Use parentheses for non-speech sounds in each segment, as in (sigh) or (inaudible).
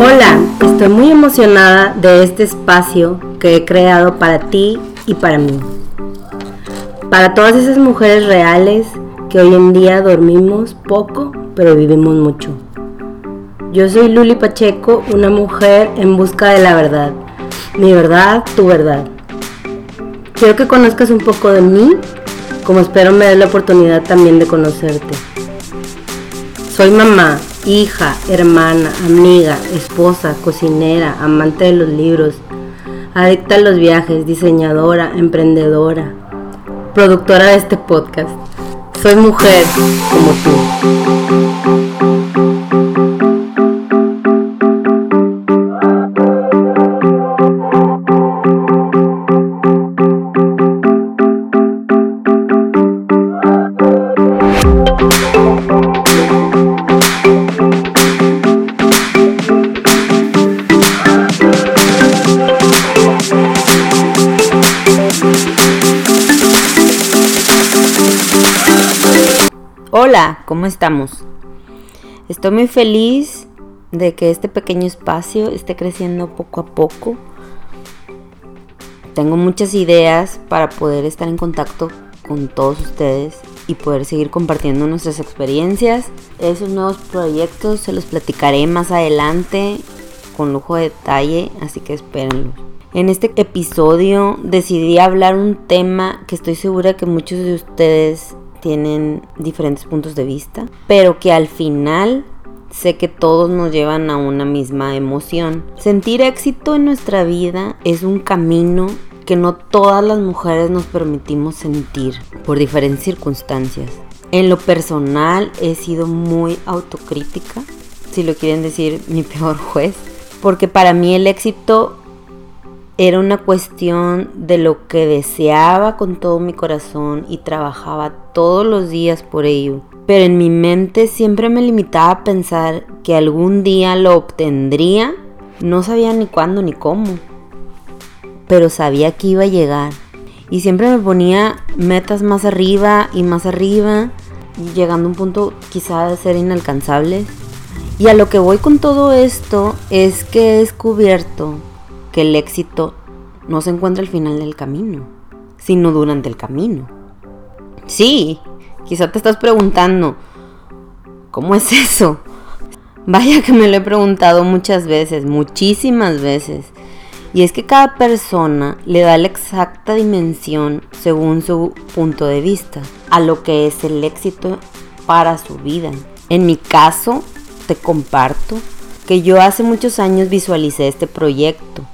Hola, estoy muy emocionada de este espacio que he creado para ti y para mí. Para todas esas mujeres reales que hoy en día dormimos poco, pero vivimos mucho. Yo soy Luli Pacheco, una mujer en busca de la verdad. Mi verdad, tu verdad. Quiero que conozcas un poco de mí, como espero me des la oportunidad también de conocerte. Soy mamá, hija, hermana, amiga, esposa, cocinera, amante de los libros, adicta a los viajes, diseñadora, emprendedora, productora de este podcast. Soy mujer como tú. Estamos? Estoy muy feliz de que este pequeño espacio esté creciendo poco a poco. Tengo muchas ideas para poder estar en contacto con todos ustedes y poder seguir compartiendo nuestras experiencias. Esos nuevos proyectos se los platicaré más adelante con lujo de detalle, así que espérenlo. En este episodio decidí hablar un tema que estoy segura que muchos de ustedes tienen diferentes puntos de vista, pero que al final sé que todos nos llevan a una misma emoción. Sentir éxito en nuestra vida es un camino que no todas las mujeres nos permitimos sentir por diferentes circunstancias. En lo personal he sido muy autocrítica, si lo quieren decir mi (laughs) peor juez, porque para mí el éxito era una cuestión de lo que deseaba con todo mi corazón y trabajaba todos los días por ello. Pero en mi mente siempre me limitaba a pensar que algún día lo obtendría. No sabía ni cuándo ni cómo. Pero sabía que iba a llegar. Y siempre me ponía metas más arriba y más arriba. Llegando a un punto quizá de ser inalcanzables. Y a lo que voy con todo esto es que he descubierto que el éxito no se encuentra al final del camino, sino durante el camino. Sí, quizá te estás preguntando, ¿cómo es eso? (laughs) Vaya que me lo he preguntado muchas veces, muchísimas veces. Y es que cada persona le da la exacta dimensión según su punto de vista a lo que es el éxito para su vida. En mi caso, te comparto que yo hace muchos años visualicé este proyecto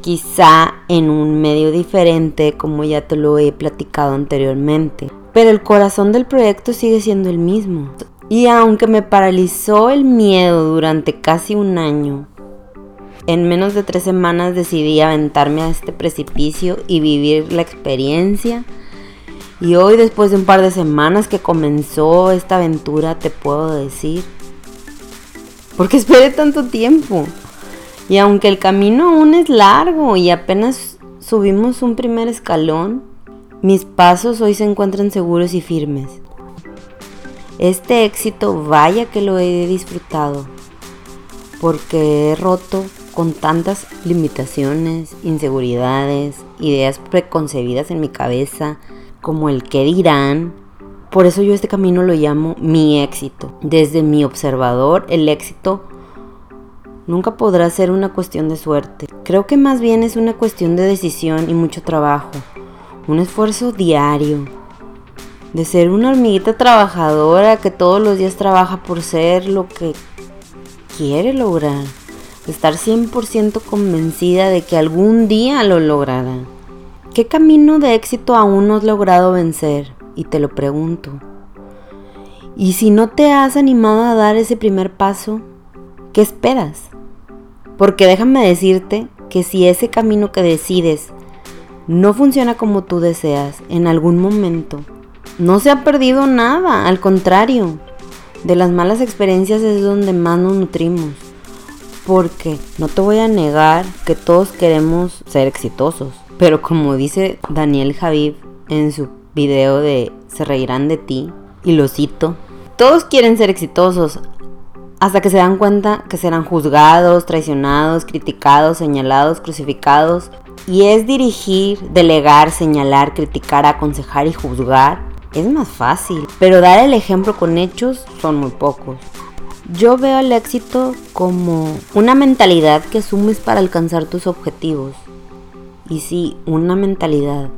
quizá en un medio diferente como ya te lo he platicado anteriormente. Pero el corazón del proyecto sigue siendo el mismo. Y aunque me paralizó el miedo durante casi un año, en menos de tres semanas decidí aventarme a este precipicio y vivir la experiencia. Y hoy, después de un par de semanas que comenzó esta aventura, te puedo decir, ¿por qué esperé tanto tiempo? Y aunque el camino aún es largo y apenas subimos un primer escalón, mis pasos hoy se encuentran seguros y firmes. Este éxito vaya que lo he disfrutado, porque he roto con tantas limitaciones, inseguridades, ideas preconcebidas en mi cabeza, como el que dirán. Por eso yo este camino lo llamo mi éxito. Desde mi observador, el éxito nunca podrá ser una cuestión de suerte. Creo que más bien es una cuestión de decisión y mucho trabajo. Un esfuerzo diario. De ser una hormiguita trabajadora que todos los días trabaja por ser lo que quiere lograr. De estar 100% convencida de que algún día lo logrará. ¿Qué camino de éxito aún no has logrado vencer? Y te lo pregunto. Y si no te has animado a dar ese primer paso, ¿qué esperas? Porque déjame decirte que si ese camino que decides no funciona como tú deseas en algún momento, no se ha perdido nada, al contrario, de las malas experiencias es donde más nos nutrimos. Porque no te voy a negar que todos queremos ser exitosos, pero como dice Daniel Javib en su video de Se reirán de ti, y lo cito, todos quieren ser exitosos hasta que se dan cuenta que serán juzgados, traicionados, criticados, señalados, crucificados. Y es dirigir, delegar, señalar, criticar, aconsejar y juzgar. Es más fácil, pero dar el ejemplo con hechos son muy pocos. Yo veo el éxito como una mentalidad que asumes para alcanzar tus objetivos. Y sí, una mentalidad,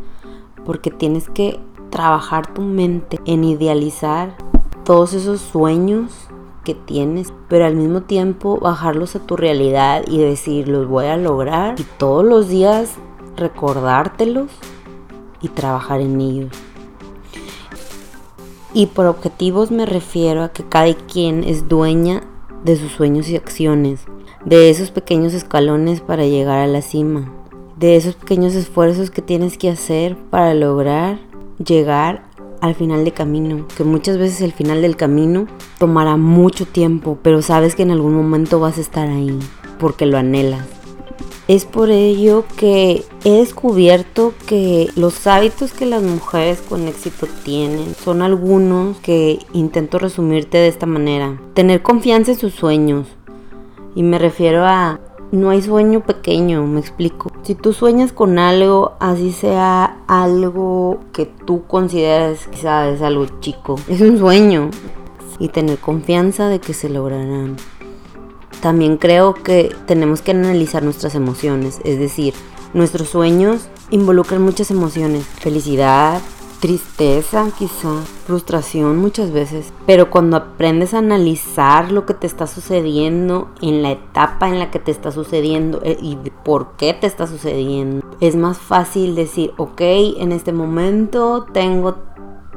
porque tienes que trabajar tu mente en idealizar todos esos sueños que tienes, pero al mismo tiempo bajarlos a tu realidad y decir, los voy a lograr y todos los días recordártelos y trabajar en ellos. Y por objetivos me refiero a que cada quien es dueña de sus sueños y acciones, de esos pequeños escalones para llegar a la cima, de esos pequeños esfuerzos que tienes que hacer para lograr llegar al final de camino, que muchas veces el final del camino tomará mucho tiempo, pero sabes que en algún momento vas a estar ahí, porque lo anhelas. Es por ello que he descubierto que los hábitos que las mujeres con éxito tienen son algunos que intento resumirte de esta manera. Tener confianza en sus sueños. Y me refiero a no hay sueño pequeño, me explico. Si tú sueñas con algo, así sea algo que tú consideras quizás es algo chico, es un sueño. Y tener confianza de que se lograrán. También creo que tenemos que analizar nuestras emociones, es decir, nuestros sueños involucran muchas emociones, felicidad, tristeza quizá, frustración muchas veces, pero cuando aprendes a analizar lo que te está sucediendo en la etapa en la que te está sucediendo eh, y por qué te está sucediendo, es más fácil decir, ok, en este momento tengo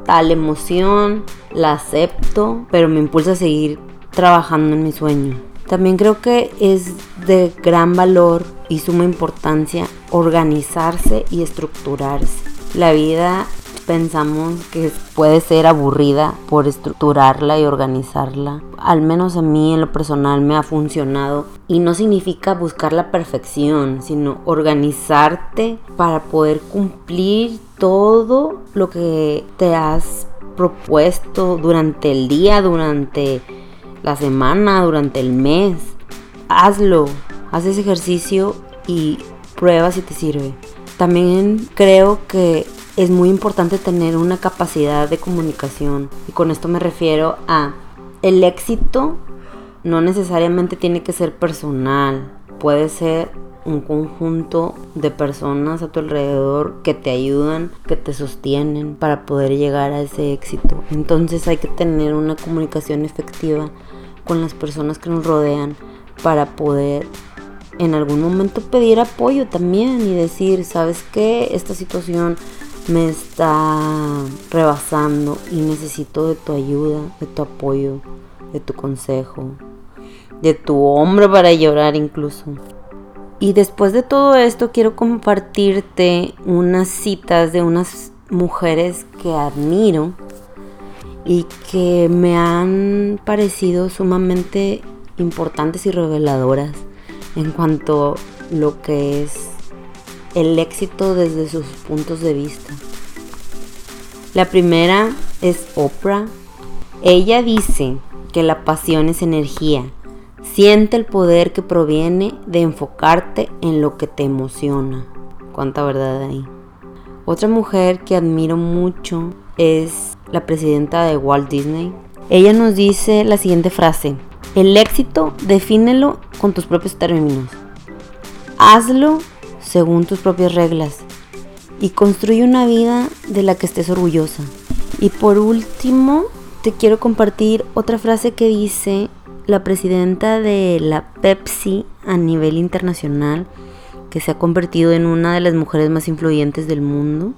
tal emoción, la acepto, pero me impulsa a seguir trabajando en mi sueño. También creo que es de gran valor y suma importancia organizarse y estructurarse. La vida pensamos que puede ser aburrida por estructurarla y organizarla. Al menos a mí en lo personal me ha funcionado y no significa buscar la perfección, sino organizarte para poder cumplir todo lo que te has propuesto durante el día, durante la semana, durante el mes. Hazlo, haz ese ejercicio y prueba si te sirve. También creo que es muy importante tener una capacidad de comunicación y con esto me refiero a el éxito no necesariamente tiene que ser personal, puede ser un conjunto de personas a tu alrededor que te ayudan, que te sostienen para poder llegar a ese éxito. Entonces hay que tener una comunicación efectiva con las personas que nos rodean para poder en algún momento pedir apoyo también y decir, ¿sabes qué? Esta situación me está rebasando y necesito de tu ayuda, de tu apoyo, de tu consejo, de tu hombro para llorar incluso. Y después de todo esto quiero compartirte unas citas de unas mujeres que admiro y que me han parecido sumamente importantes y reveladoras en cuanto lo que es el éxito desde sus puntos de vista. La primera es Oprah. Ella dice que la pasión es energía. Siente el poder que proviene de enfocarte en lo que te emociona. Cuánta verdad hay. Otra mujer que admiro mucho es la presidenta de Walt Disney. Ella nos dice la siguiente frase. El éxito defínelo con tus propios términos. Hazlo según tus propias reglas y construye una vida de la que estés orgullosa. Y por último, te quiero compartir otra frase que dice la presidenta de la Pepsi a nivel internacional, que se ha convertido en una de las mujeres más influyentes del mundo.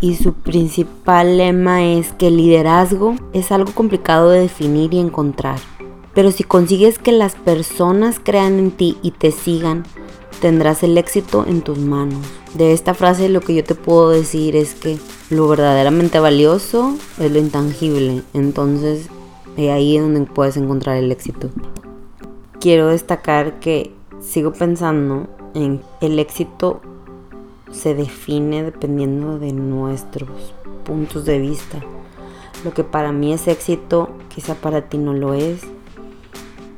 Y su principal lema es que el liderazgo es algo complicado de definir y encontrar. Pero si consigues que las personas crean en ti y te sigan, tendrás el éxito en tus manos. De esta frase lo que yo te puedo decir es que lo verdaderamente valioso es lo intangible. Entonces, ahí es donde puedes encontrar el éxito. Quiero destacar que sigo pensando en el éxito se define dependiendo de nuestros puntos de vista. Lo que para mí es éxito, quizá para ti no lo es.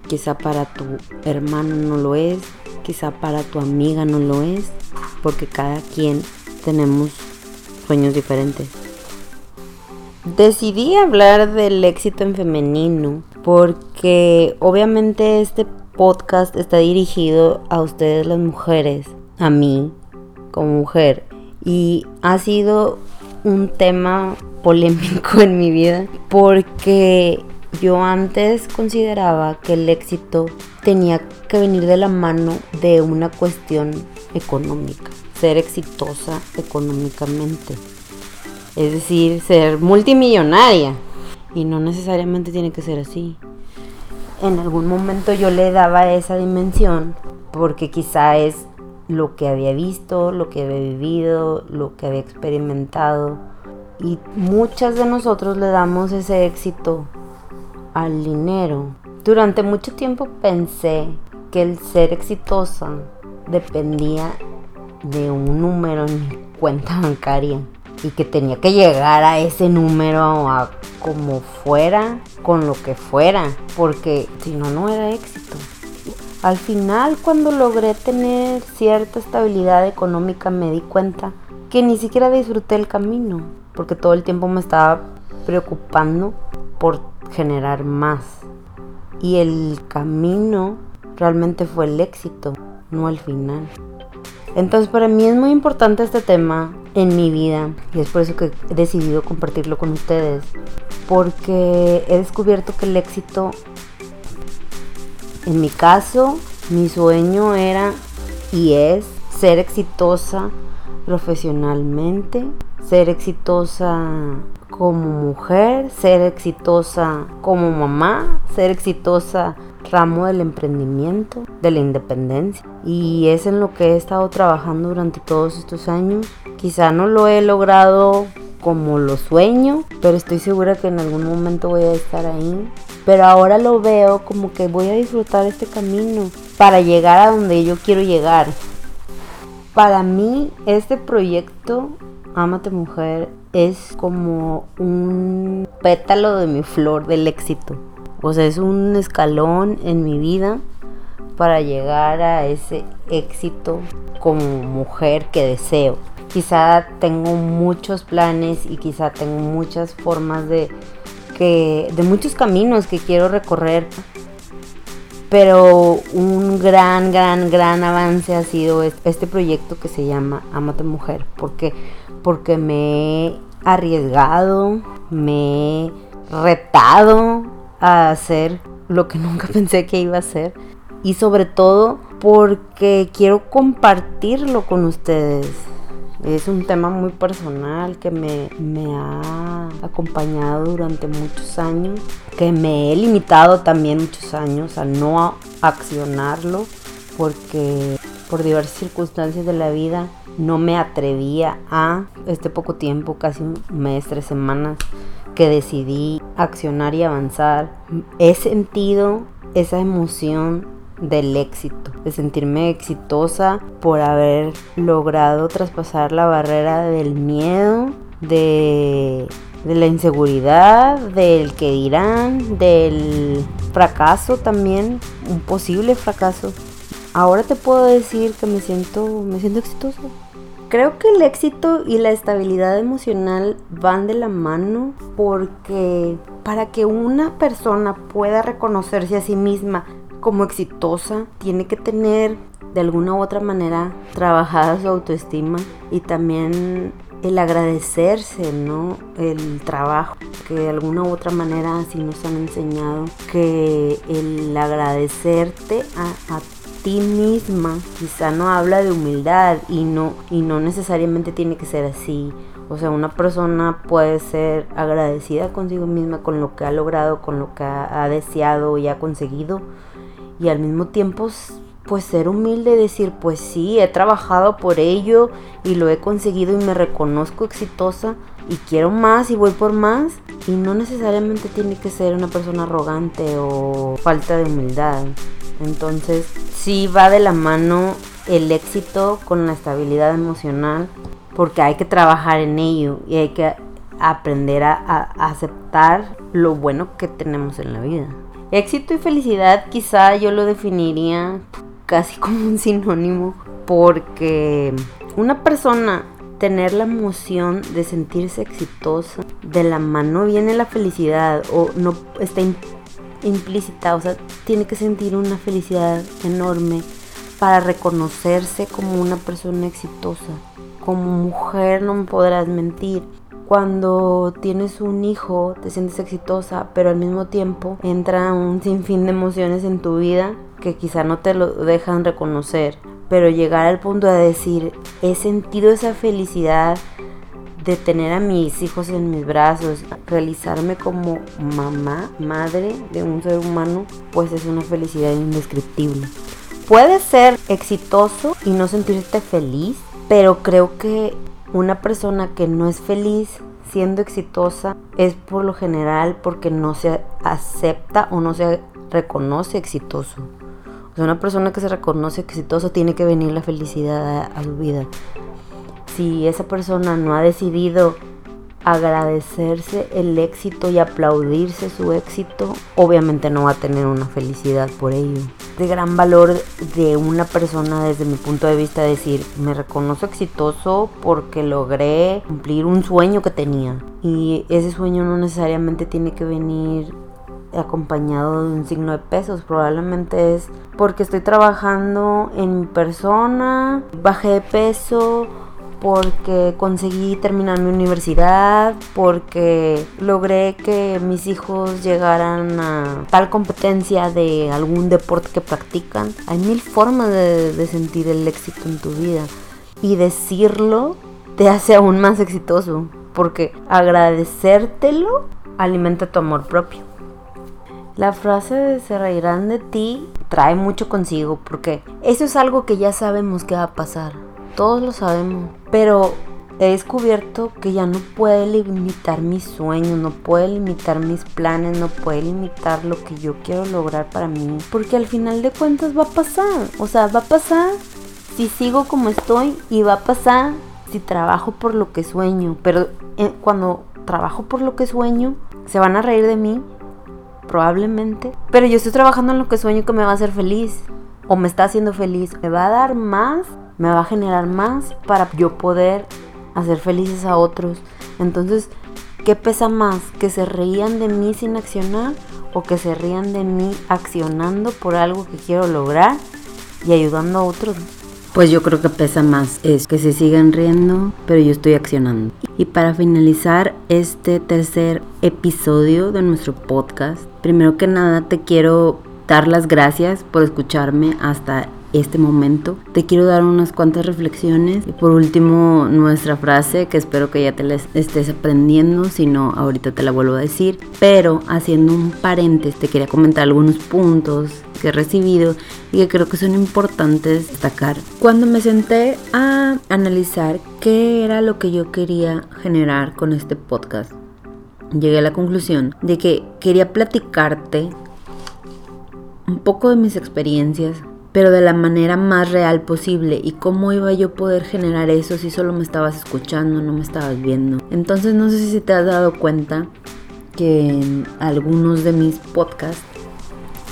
Quizá para tu hermano no lo es. Quizá para tu amiga no lo es. Porque cada quien tenemos sueños diferentes. Decidí hablar del éxito en femenino porque obviamente este podcast está dirigido a ustedes las mujeres, a mí como mujer. Y ha sido un tema polémico en mi vida porque yo antes consideraba que el éxito tenía que venir de la mano de una cuestión económica, ser exitosa económicamente. Es decir, ser multimillonaria. Y no necesariamente tiene que ser así. En algún momento yo le daba esa dimensión porque quizá es lo que había visto, lo que había vivido, lo que había experimentado. Y muchas de nosotros le damos ese éxito al dinero. Durante mucho tiempo pensé que el ser exitosa dependía de un número en mi cuenta bancaria y que tenía que llegar a ese número a como fuera, con lo que fuera, porque si no, no era éxito. Al final, cuando logré tener cierta estabilidad económica, me di cuenta que ni siquiera disfruté el camino, porque todo el tiempo me estaba preocupando por generar más. Y el camino realmente fue el éxito, no el final. Entonces para mí es muy importante este tema en mi vida y es por eso que he decidido compartirlo con ustedes porque he descubierto que el éxito en mi caso mi sueño era y es ser exitosa profesionalmente ser exitosa como mujer ser exitosa como mamá ser exitosa ramo del emprendimiento, de la independencia. Y es en lo que he estado trabajando durante todos estos años. Quizá no lo he logrado como lo sueño, pero estoy segura que en algún momento voy a estar ahí. Pero ahora lo veo como que voy a disfrutar este camino para llegar a donde yo quiero llegar. Para mí este proyecto, Amate Mujer, es como un pétalo de mi flor del éxito. O sea, es un escalón en mi vida para llegar a ese éxito como mujer que deseo. Quizá tengo muchos planes y quizá tengo muchas formas de que de muchos caminos que quiero recorrer. Pero un gran, gran, gran avance ha sido este proyecto que se llama Amate Mujer. Porque, porque me he arriesgado, me he retado a hacer lo que (laughs) nunca pensé que iba a hacer. Y sobre todo porque quiero compartirlo con ustedes. Es un tema muy personal que me, me, ha acompañado durante muchos años, que me he limitado también muchos años a no accionarlo, porque por diversas circunstancias de la vida no me atrevía a este poco tiempo, casi un mes, tres semanas, que decidí accionar y avanzar, he sentido esa emoción del éxito, de sentirme exitosa por haber logrado traspasar la barrera del miedo, de, la inseguridad, del que dirán, del fracaso también, un posible fracaso. Ahora te puedo decir que me siento, me siento exitosa. Creo que el éxito y la estabilidad emocional van de la mano porque para que una persona pueda reconocerse a sí misma como exitosa, tiene que tener de alguna u otra manera trabajada su autoestima y también el agradecerse, ¿no? El trabajo, que de alguna u otra manera así nos han enseñado que el agradecerte a, a ti misma quizá no habla de humildad y no, y no necesariamente tiene que ser así. O sea, una persona puede ser agradecida consigo misma con lo que ha logrado, con lo que ha, ha deseado y ha conseguido. Y al mismo tiempo, pues ser humilde decir, pues sí, he trabajado por ello y lo he conseguido y me reconozco exitosa y quiero más y voy por más. Y no necesariamente tiene que ser una persona arrogante o falta de humildad. Entonces, sí va de la mano el éxito con la estabilidad emocional porque hay que trabajar en ello y hay que aprender a, aceptar lo bueno que tenemos en la vida. Éxito y felicidad quizá yo lo definiría casi (laughs) como un sinónimo porque una persona tener la emoción de sentirse exitosa, de la mano viene la felicidad o no está implícita, o sea, tiene que sentir una felicidad enorme para reconocerse como una persona exitosa. Como mujer no me podrás mentir. Cuando tienes un hijo te sientes exitosa, pero al mismo tiempo entra un sinfín de emociones en tu vida que quizá no te lo dejan reconocer. Pero llegar al punto de decir, he sentido esa felicidad de tener a mis hijos en mis brazos, realizarme como mamá, madre de un ser humano, pues es una felicidad indescriptible. Puedes ser exitoso y no sentirte feliz, pero creo que una persona que no es feliz siendo exitosa es por lo general porque no se acepta o no se reconoce exitoso. Una persona que se reconoce exitoso tiene que venir la felicidad a, a su vida si esa persona no ha decidido agradecerse el éxito y aplaudirse su éxito, obviamente no va a tener una felicidad por ello. De gran valor de una persona desde mi punto de vista decir, me reconozco exitoso porque logré cumplir un sueño que tenía. Y ese sueño no necesariamente tiene que venir acompañado de un signo de pesos. Probablemente es porque estoy trabajando en mi persona, bajé de peso porque conseguí terminar mi universidad, porque logré que mis hijos llegaran a tal competencia de algún deporte que practican. Hay mil formas de, sentir el éxito en tu vida y decirlo te hace aún más exitoso, porque agradecértelo alimenta tu amor propio. La frase de se reirán de ti trae mucho consigo porque eso es algo que ya sabemos que va a pasar todos lo sabemos. Pero he descubierto que ya no puede limitar mis sueños, no puede limitar mis planes, no puede limitar lo que yo quiero lograr para mí. Porque al final de cuentas va a pasar. O sea, va a pasar si sigo como estoy y va a pasar si trabajo por lo que sueño. Pero eh, cuando trabajo por lo que sueño, se van a reír de mí. Probablemente. Pero yo estoy trabajando en lo que sueño que me va a hacer feliz. O me está haciendo feliz. Me va a dar más me va a generar más para yo poder hacer felices a otros. Entonces, ¿qué pesa más? ¿Que se reían de mí sin accionar o que se rían de mí accionando por algo que quiero lograr y ayudando a otros? Pues yo creo que pesa más es que se sigan riendo, pero yo estoy accionando. Y para finalizar este tercer episodio de nuestro podcast, primero que nada te quiero dar las gracias por escucharme hasta este momento. Te quiero dar unas cuantas reflexiones y por último nuestra frase que espero que ya te la estés aprendiendo, si no ahorita te la vuelvo a decir, pero haciendo un paréntesis te quería comentar algunos puntos que he recibido y que creo que son importantes destacar. Cuando me senté a analizar qué era lo que yo quería generar con este podcast, llegué a la conclusión de que quería platicarte un poco de mis experiencias pero de la manera más real posible. ¿Y cómo iba yo a poder generar eso si solo me estabas escuchando, no me estabas viendo? Entonces no sé si te has dado cuenta que en algunos de mis podcasts,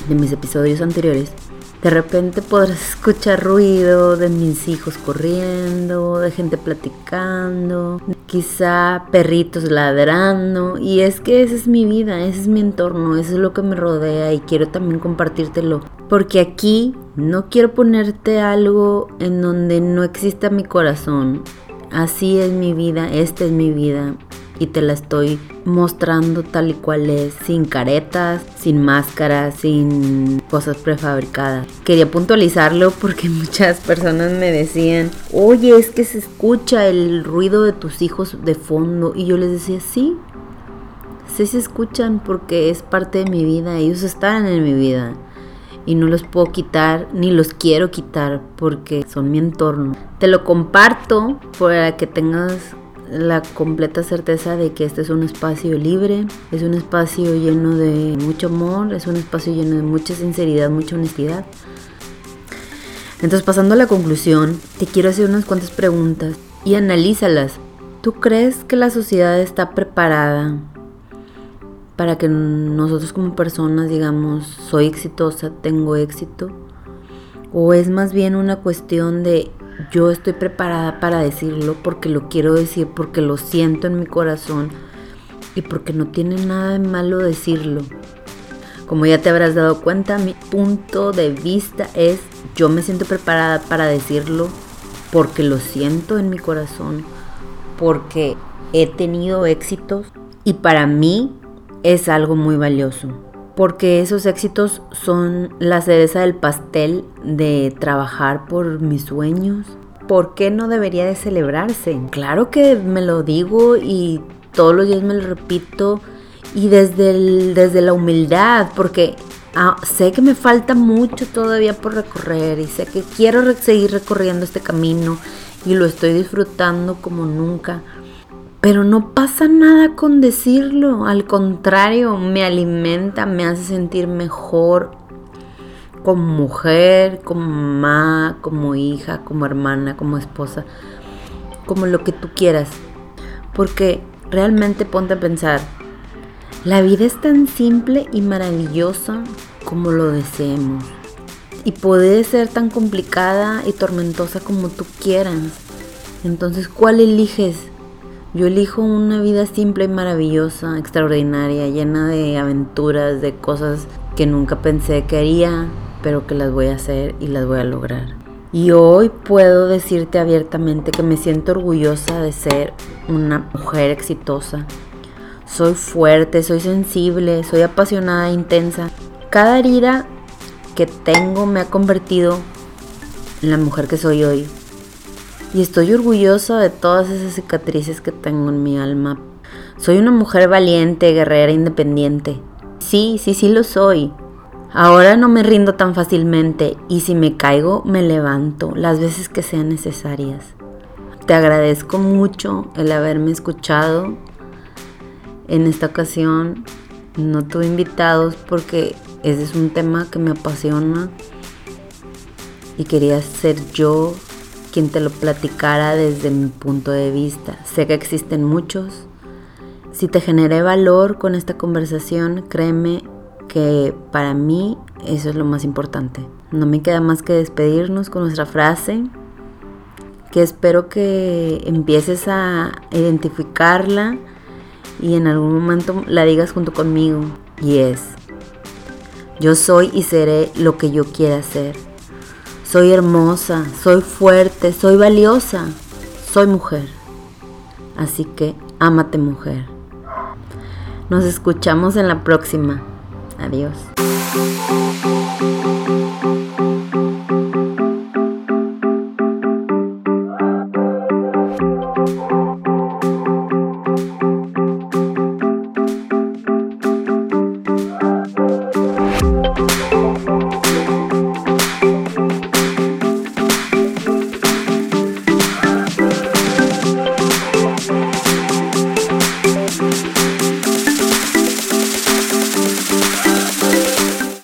de mis episodios anteriores, de repente podrás escuchar ruido de mis hijos corriendo, de gente platicando, quizá perritos ladrando. Y es que esa es mi vida, ese es mi entorno, eso es lo que me rodea y quiero también compartírtelo. Porque aquí no quiero ponerte algo en donde no exista mi corazón. Así es mi vida, esta es mi vida y te la estoy mostrando tal y cual es, sin caretas, sin máscaras, sin cosas prefabricadas. Quería puntualizarlo porque (laughs) muchas personas me decían, oye, es que se escucha el ruido de tus hijos de fondo. Y yo les decía, sí, sí se escuchan porque es parte de mi vida, ellos están en mi vida. Y no los puedo quitar, ni los quiero quitar porque son mi entorno. Te lo comparto para que tengas la completa certeza de que este es un espacio libre, es un espacio lleno de mucho amor, es un espacio lleno de mucha sinceridad, mucha honestidad. Entonces pasando a la conclusión, te quiero hacer unas cuantas preguntas y analízalas. ¿Tú crees que la sociedad está preparada para que nosotros como personas digamos, soy exitosa, tengo éxito? ¿O es más bien una cuestión de yo estoy preparada para decirlo porque lo quiero decir, porque lo siento en mi corazón y porque no tiene nada de malo decirlo? Como ya te habrás dado cuenta, mi punto de vista es yo me siento preparada para decirlo porque lo siento en mi corazón, porque he tenido éxitos y para mí es algo muy valioso, porque esos éxitos son la cereza del pastel de trabajar por mis sueños. ¿Por qué no debería de celebrarse? Claro que me lo digo y todos los días me lo repito y desde, desde la humildad, porque ah, sé que me falta mucho todavía por recorrer y sé que quiero seguir recorriendo este camino y lo estoy disfrutando como nunca. Pero no pasa nada con decirlo, al contrario, me alimenta, me hace sentir mejor como mujer, como mamá, como hija, como hermana, como esposa, como lo que tú quieras. Porque realmente ponte a pensar, la vida es tan simple y maravillosa como lo deseemos. Y puede ser tan complicada y tormentosa como tú quieras. Entonces, ¿cuál eliges? Yo elijo una vida simple y maravillosa, extraordinaria, llena de aventuras, de cosas que nunca pensé que haría, pero que las voy a hacer y las voy a lograr. Y hoy puedo decirte abiertamente que me siento orgullosa de ser una mujer exitosa, soy fuerte, soy sensible, soy apasionada e intensa. Cada herida que tengo me ha convertido en la mujer que soy hoy. Y estoy orgullosa de todas esas cicatrices que tengo en mi alma. Soy una mujer valiente, guerrera, independiente. Sí, sí, sí lo soy. Ahora no me rindo tan fácilmente y si me caigo me levanto las veces que sean necesarias. Te agradezco mucho el haberme escuchado en esta ocasión no tuve invitados porque ese es un tema que me apasiona y quería ser yo quien te lo platicara desde mi punto de vista. Sé que existen muchos. Si te generé valor con esta conversación, créeme que para mí eso es lo más importante. No me queda más que despedirnos con nuestra frase, que espero que empieces a identificarla y en algún momento la digas junto conmigo. Y es, yo soy y seré lo que yo quiera ser. Soy hermosa, soy fuerte, soy valiosa, soy mujer. Así que ámate mujer. Nos escuchamos en la próxima. Adiós.